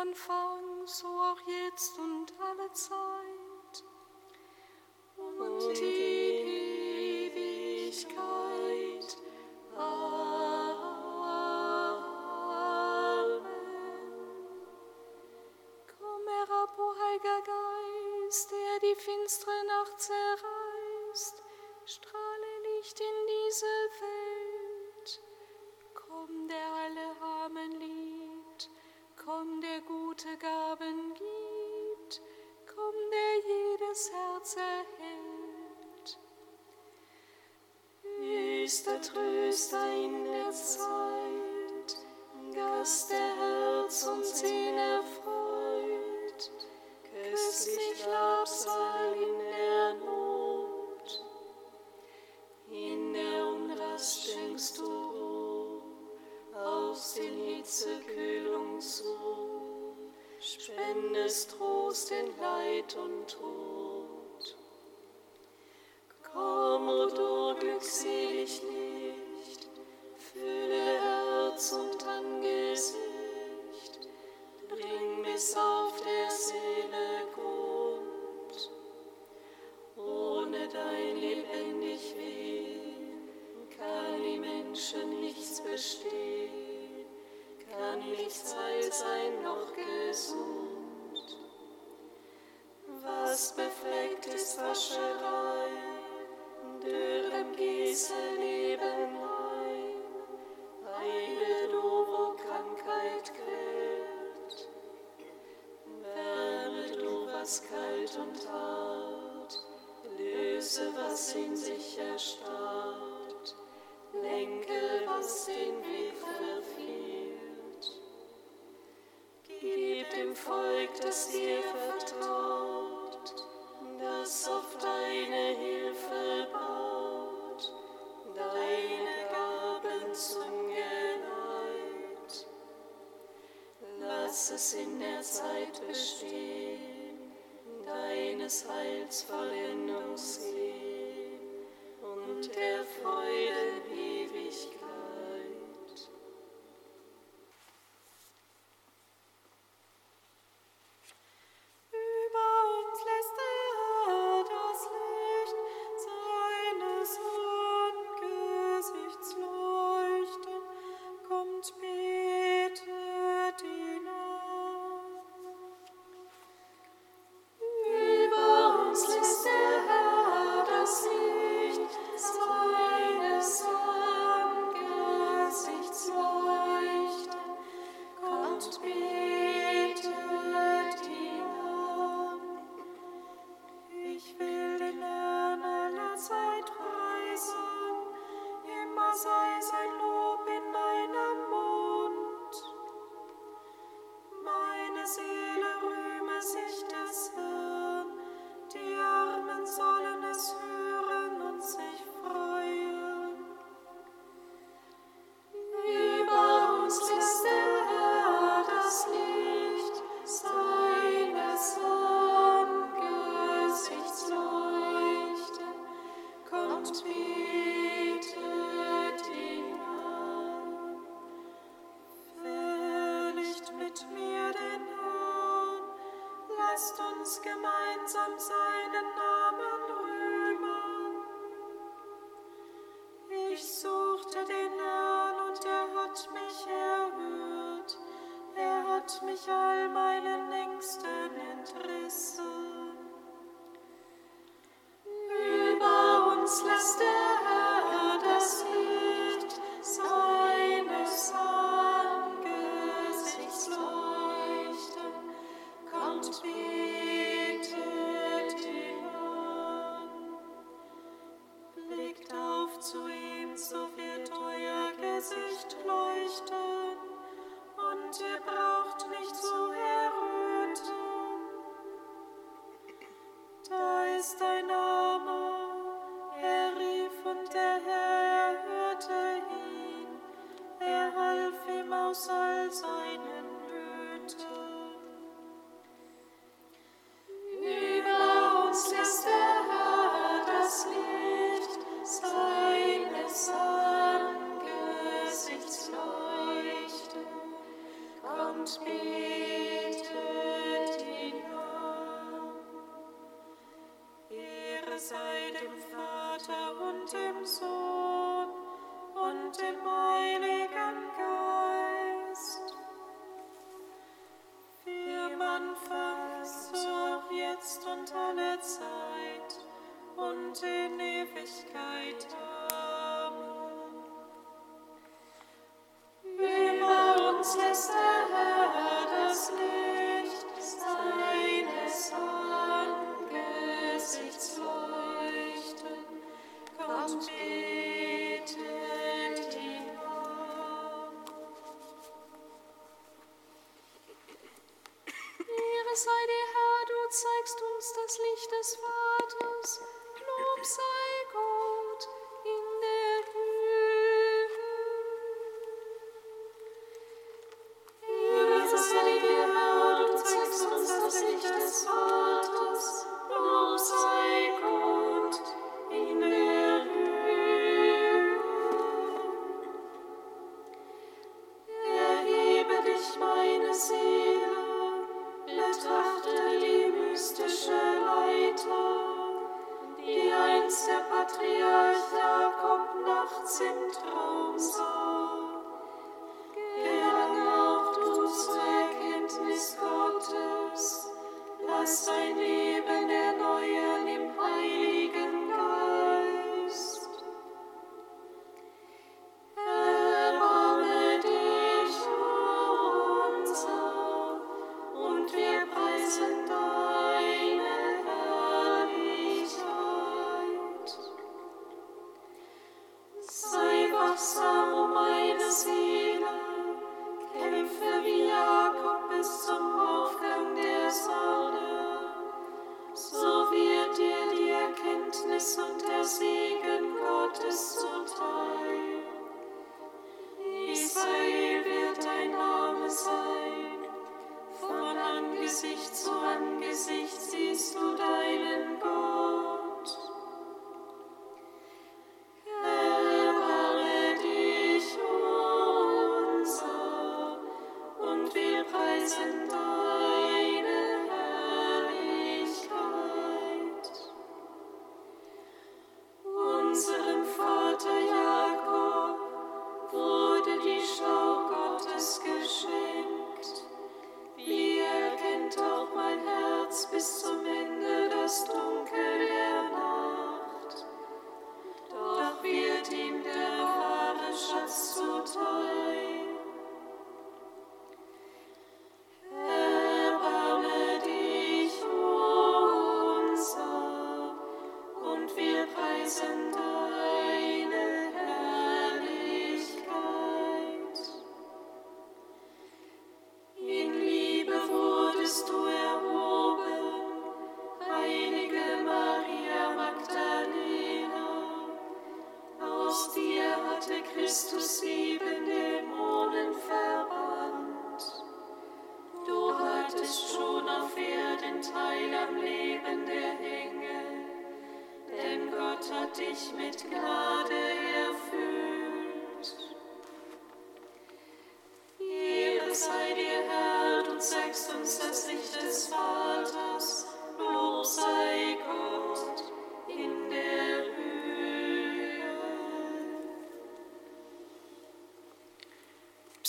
Anfang, so auch jetzt und alle Zeit. Und, und gute Gaben gibt, komm, der jedes Herz erhält. Ist der Tröster in der Zeit, Gast der Herz und Seele. Trost in Leid und Tod. Und Tat, löse, was in sich erstarrt, lenke, was den Weg verfehlt. Gib dem Volk, das dir vertraut, das auf deine Hilfe baut, deine Gaben zum Geleit. Lass es in der Zeit bestehen des Heils Vollendung sind.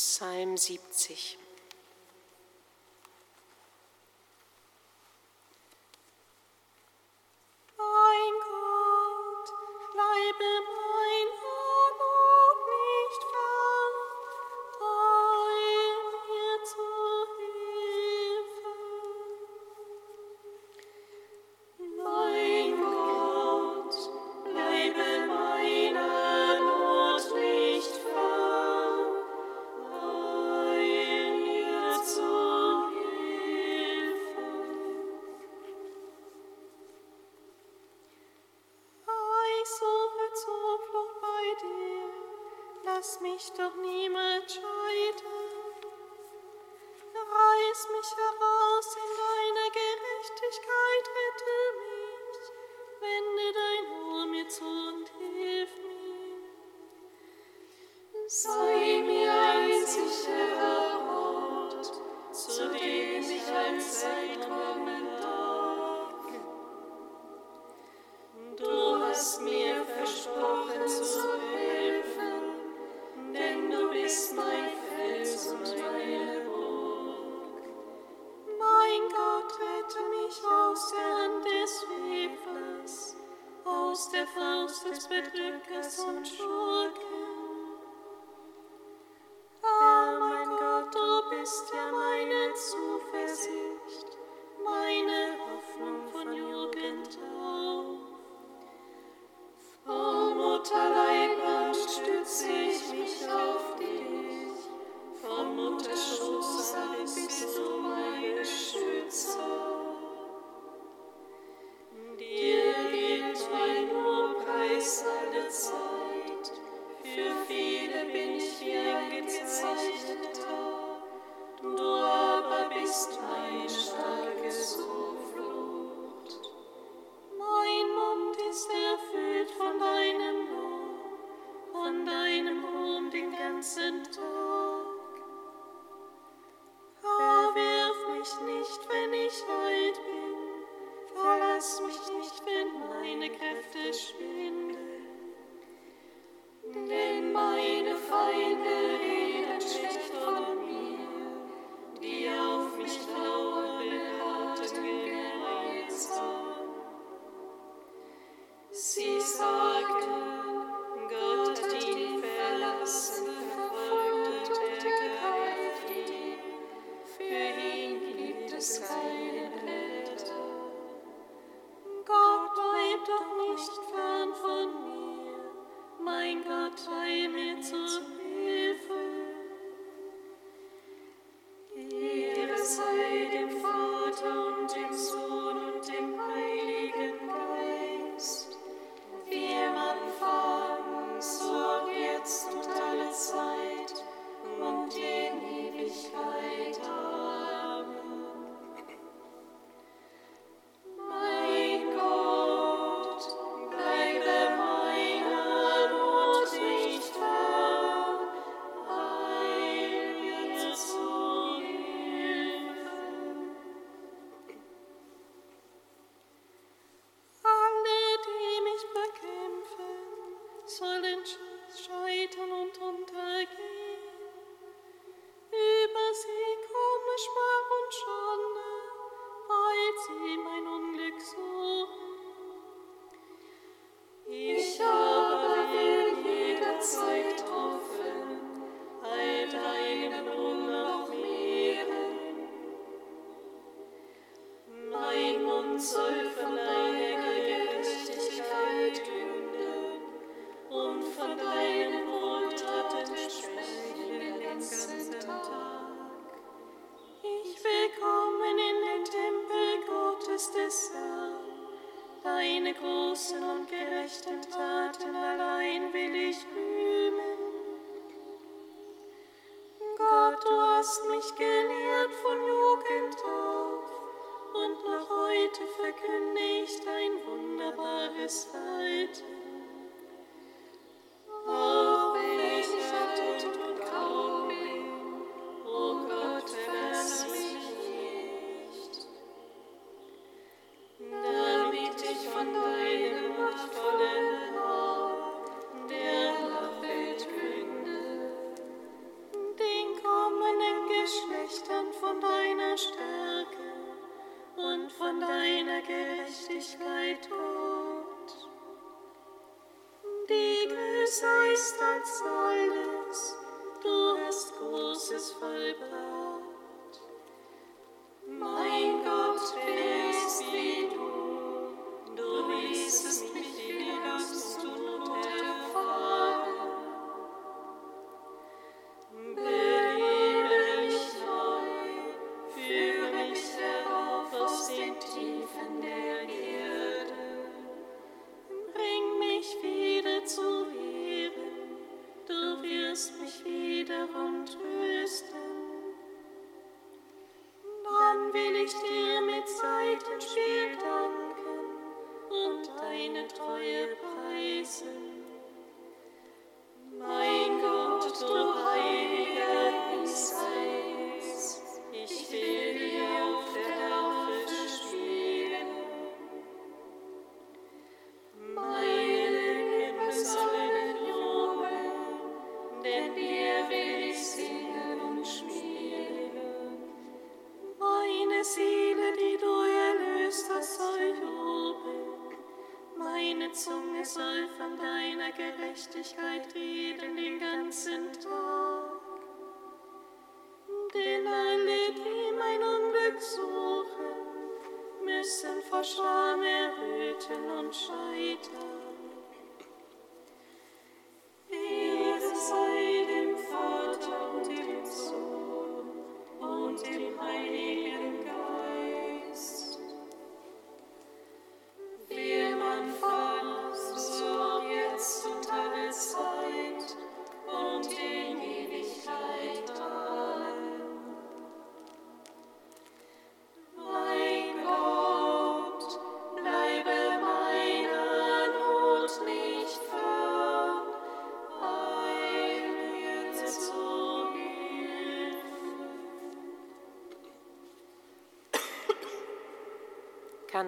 Psalm 70. aus der Faust des Bedrückers und Schurken. wish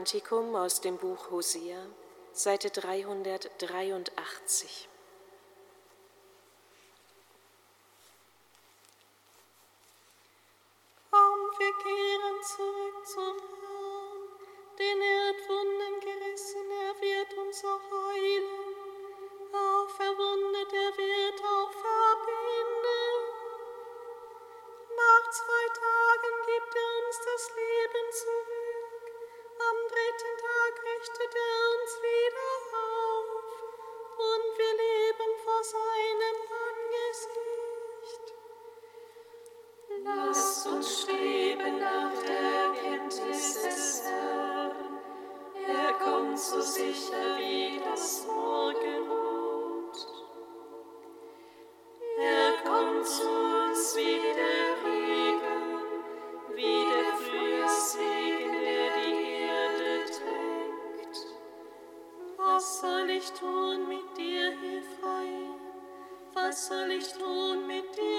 Kantikum aus dem Buch Hosea, Seite 383. soll ich tun mit dir, Ephraim? Was soll ich tun mit dir?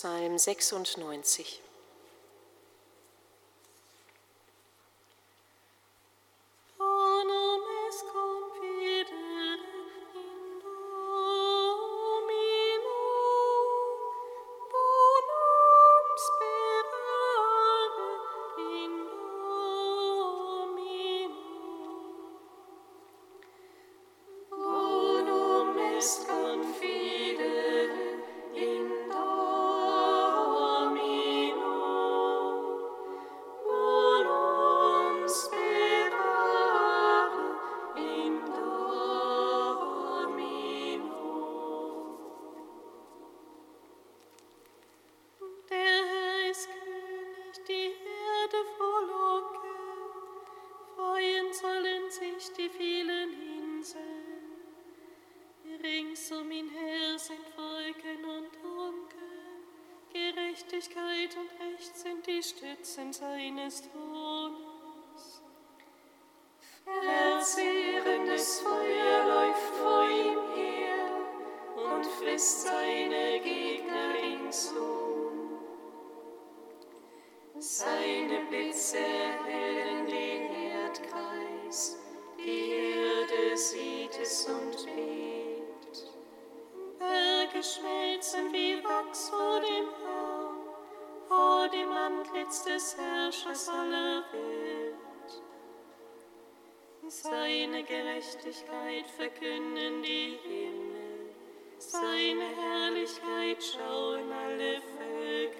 Psalm 96. lässt seine Gegner ringsum. Seine Blitze erhellen den Erdkreis, die Erde sieht es und bebt. Berge schmelzen wie Wachs vor dem Herrn, vor dem Antlitz des Herrschers aller Welt. Seine Gerechtigkeit verkünden die Himmel seine Herrlichkeit schauen alle Völker.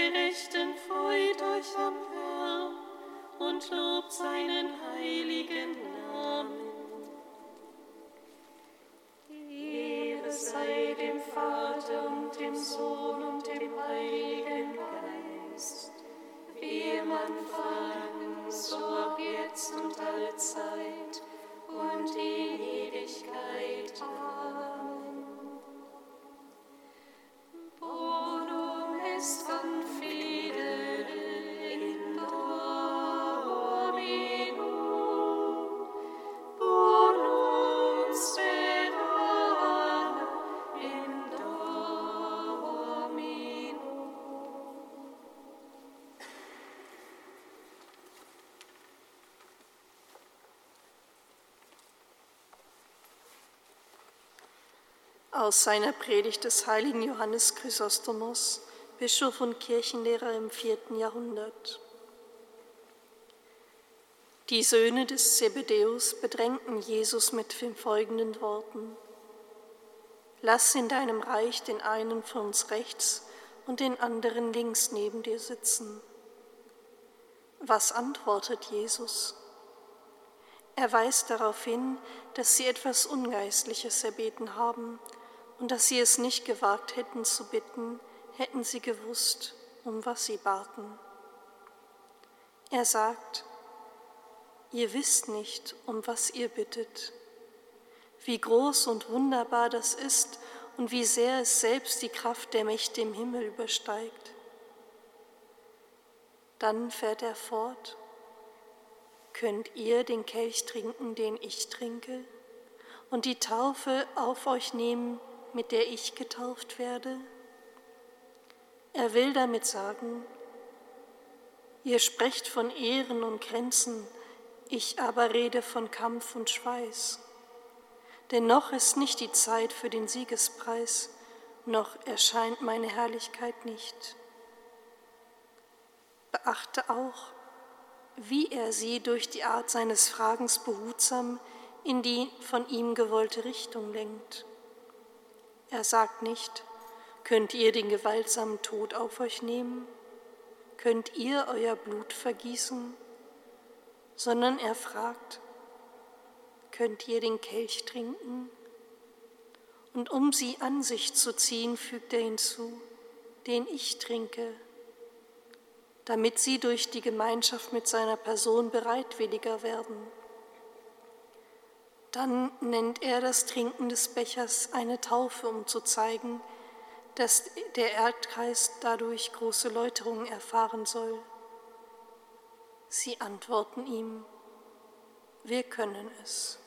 Gerechten freut euch am Herrn und lobt seinen heiligen Namen. Ehre sei dem Vater und dem Sohn und dem Heiligen Geist, wie man Anfang, so auch jetzt und allzeit und in Ewigkeit. Amen. Aus seiner Predigt des heiligen Johannes Chrysostomos, Bischof und Kirchenlehrer im vierten Jahrhundert. Die Söhne des Zebedäus bedrängten Jesus mit den folgenden Worten. Lass in deinem Reich den einen von uns rechts und den anderen links neben dir sitzen. Was antwortet Jesus? Er weist darauf hin, dass sie etwas Ungeistliches erbeten haben und dass sie es nicht gewagt hätten zu bitten, hätten sie gewusst, um was sie baten. Er sagt, ihr wisst nicht, um was ihr bittet, wie groß und wunderbar das ist und wie sehr es selbst die Kraft der Mächte im Himmel übersteigt. Dann fährt er fort, könnt ihr den Kelch trinken, den ich trinke, und die Taufe auf euch nehmen, mit der ich getauft werde? Er will damit sagen, ihr sprecht von Ehren und Grenzen, ich aber rede von Kampf und Schweiß. Denn noch ist nicht die Zeit für den Siegespreis, noch erscheint meine Herrlichkeit nicht. Beachte auch, wie er sie durch die Art seines Fragens behutsam in die von ihm gewollte Richtung lenkt. Er sagt nicht, könnt ihr den gewaltsamen Tod auf euch nehmen? Könnt ihr euer Blut vergießen? Sondern er fragt, könnt ihr den Kelch trinken? Und um sie an sich zu ziehen, fügt er hinzu, den ich trinke, damit sie durch die Gemeinschaft mit seiner Person bereitwilliger werden. Dann nennt er das Trinken des Bechers eine Taufe, um zu zeigen, dass der Erdkreis dadurch große Läuterung erfahren soll. Sie antworten ihm, wir können es.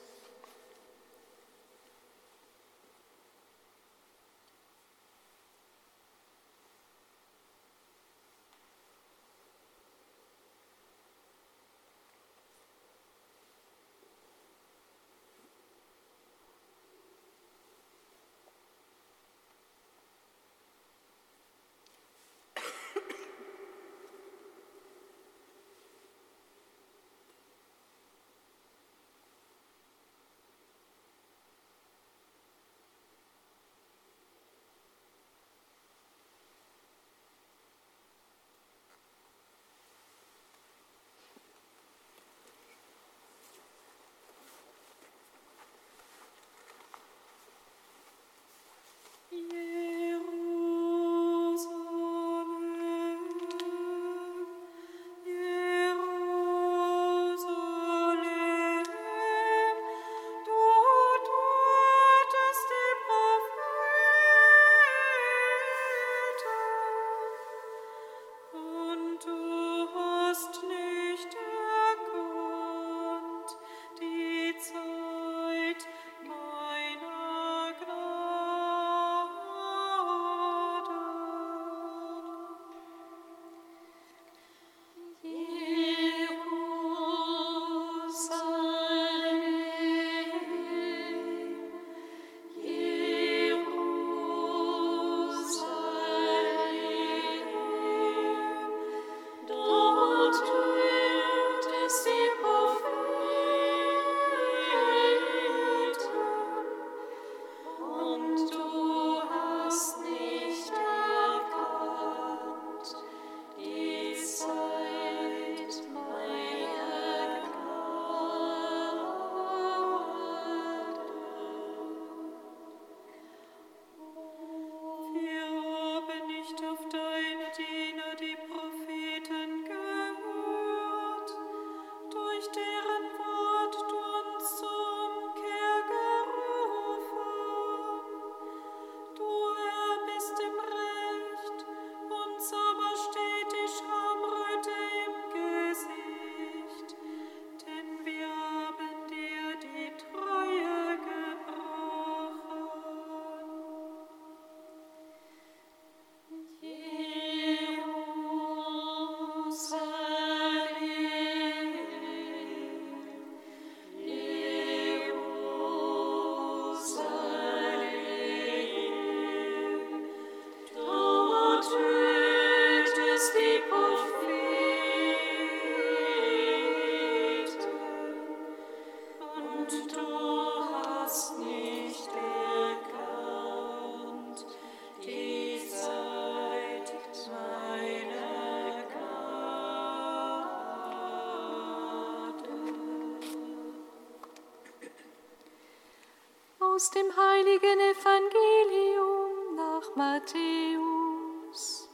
Aus dem heiligen Evangelium nach Matthäus.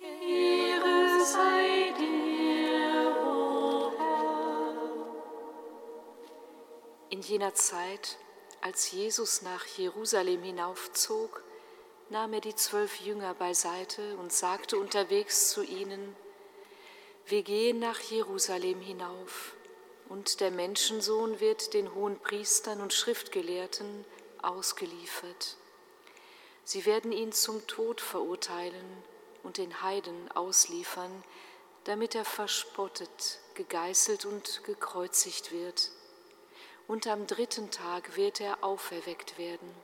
Ehre sei dir, o Herr. In jener Zeit, als Jesus nach Jerusalem hinaufzog, nahm er die zwölf Jünger beiseite und sagte unterwegs zu ihnen, wir gehen nach Jerusalem hinauf, und der Menschensohn wird den hohen Priestern und Schriftgelehrten ausgeliefert. Sie werden ihn zum Tod verurteilen und den Heiden ausliefern, damit er verspottet, gegeißelt und gekreuzigt wird. Und am dritten Tag wird er auferweckt werden.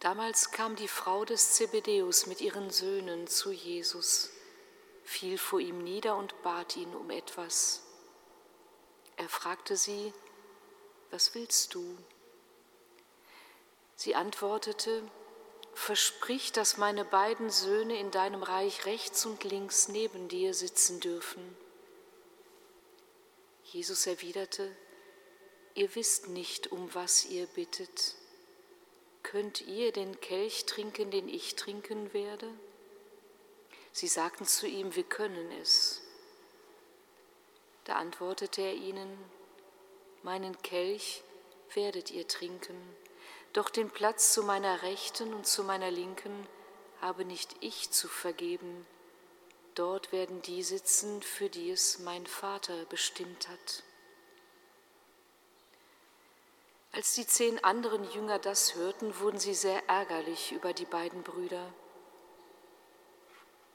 Damals kam die Frau des Zebedeus mit ihren Söhnen zu Jesus, fiel vor ihm nieder und bat ihn um etwas. Er fragte sie, was willst du? Sie antwortete, Versprich, dass meine beiden Söhne in deinem Reich rechts und links neben dir sitzen dürfen. Jesus erwiderte, Ihr wisst nicht, um was ihr bittet. Könnt ihr den Kelch trinken, den ich trinken werde? Sie sagten zu ihm, wir können es. Da antwortete er ihnen, meinen Kelch werdet ihr trinken, doch den Platz zu meiner Rechten und zu meiner Linken habe nicht ich zu vergeben, dort werden die sitzen, für die es mein Vater bestimmt hat. Als die zehn anderen Jünger das hörten, wurden sie sehr ärgerlich über die beiden Brüder.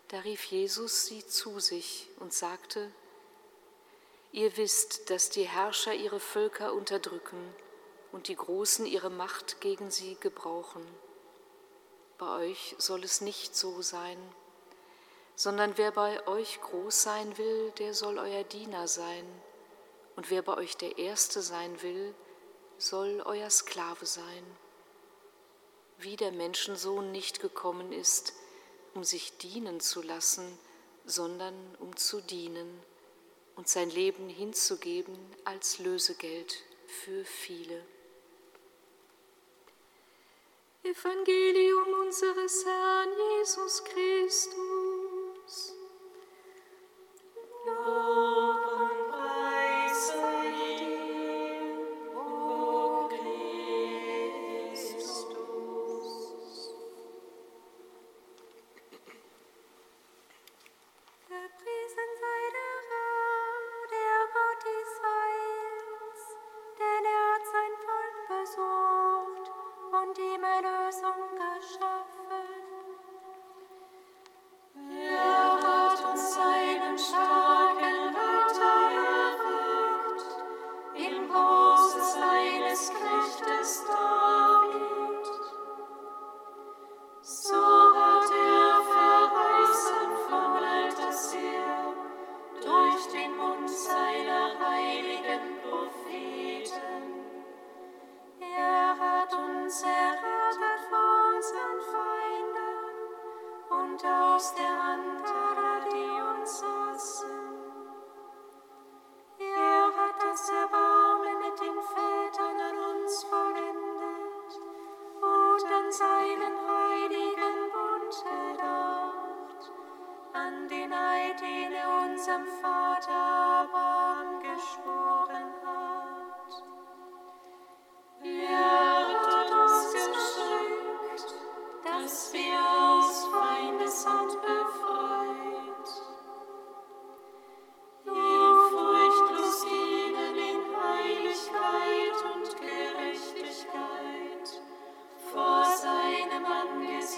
Da rief Jesus sie zu sich und sagte, Ihr wisst, dass die Herrscher ihre Völker unterdrücken und die Großen ihre Macht gegen sie gebrauchen. Bei euch soll es nicht so sein, sondern wer bei euch groß sein will, der soll euer Diener sein, und wer bei euch der Erste sein will, soll euer Sklave sein, wie der Menschensohn nicht gekommen ist, um sich dienen zu lassen, sondern um zu dienen und sein Leben hinzugeben als Lösegeld für viele. Evangelium unseres Herrn Jesus Christus. seinen heiligen Bund gedacht, an den Eid, den er unserem Vater Abraham geschworen hat. Er hat uns geschickt, dass wir aus Feindeshand Hand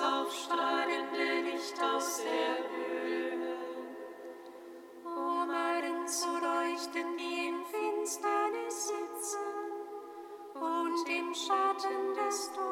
aufsteigende Licht aus der Höhe, um allen zu leuchten, die in Finsternis sitzen und im Schatten des Todes.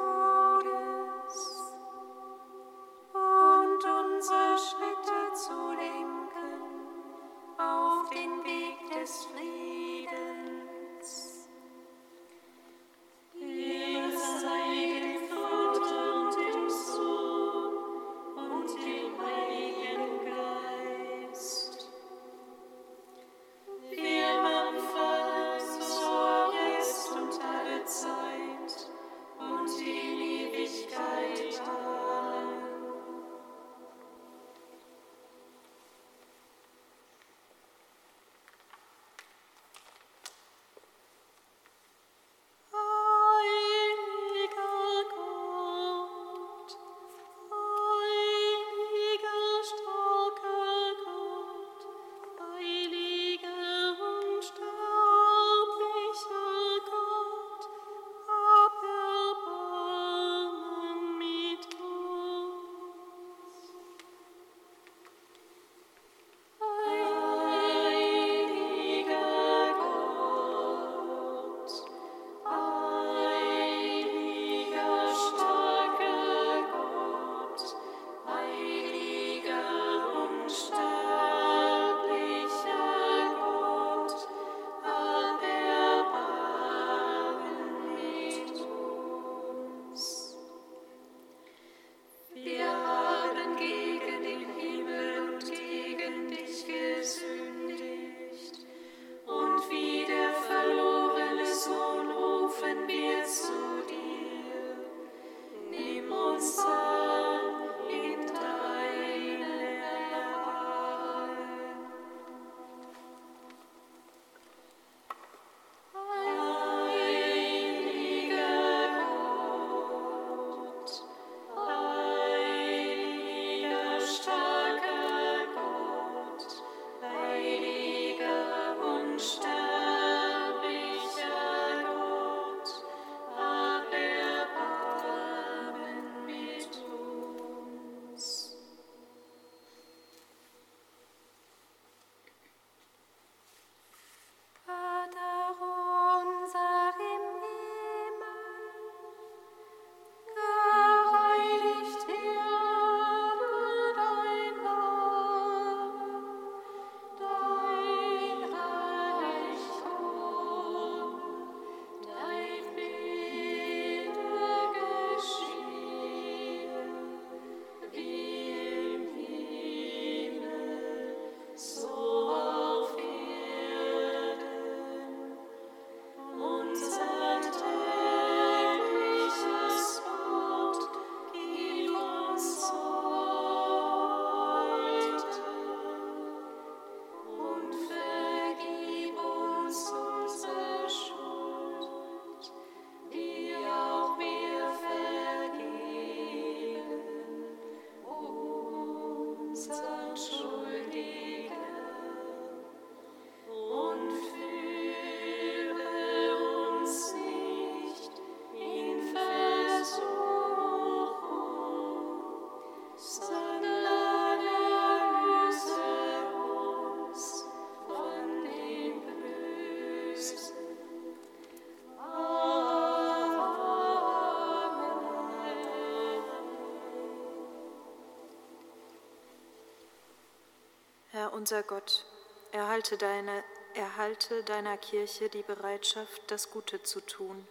Unser Gott, erhalte, deine, erhalte deiner Kirche die Bereitschaft, das Gute zu tun.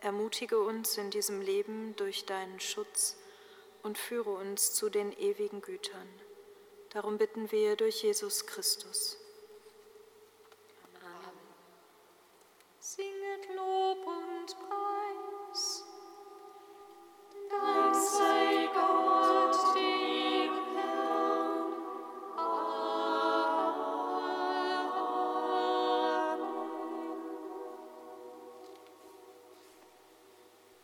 Ermutige uns in diesem Leben durch deinen Schutz und führe uns zu den ewigen Gütern. Darum bitten wir durch Jesus Christus.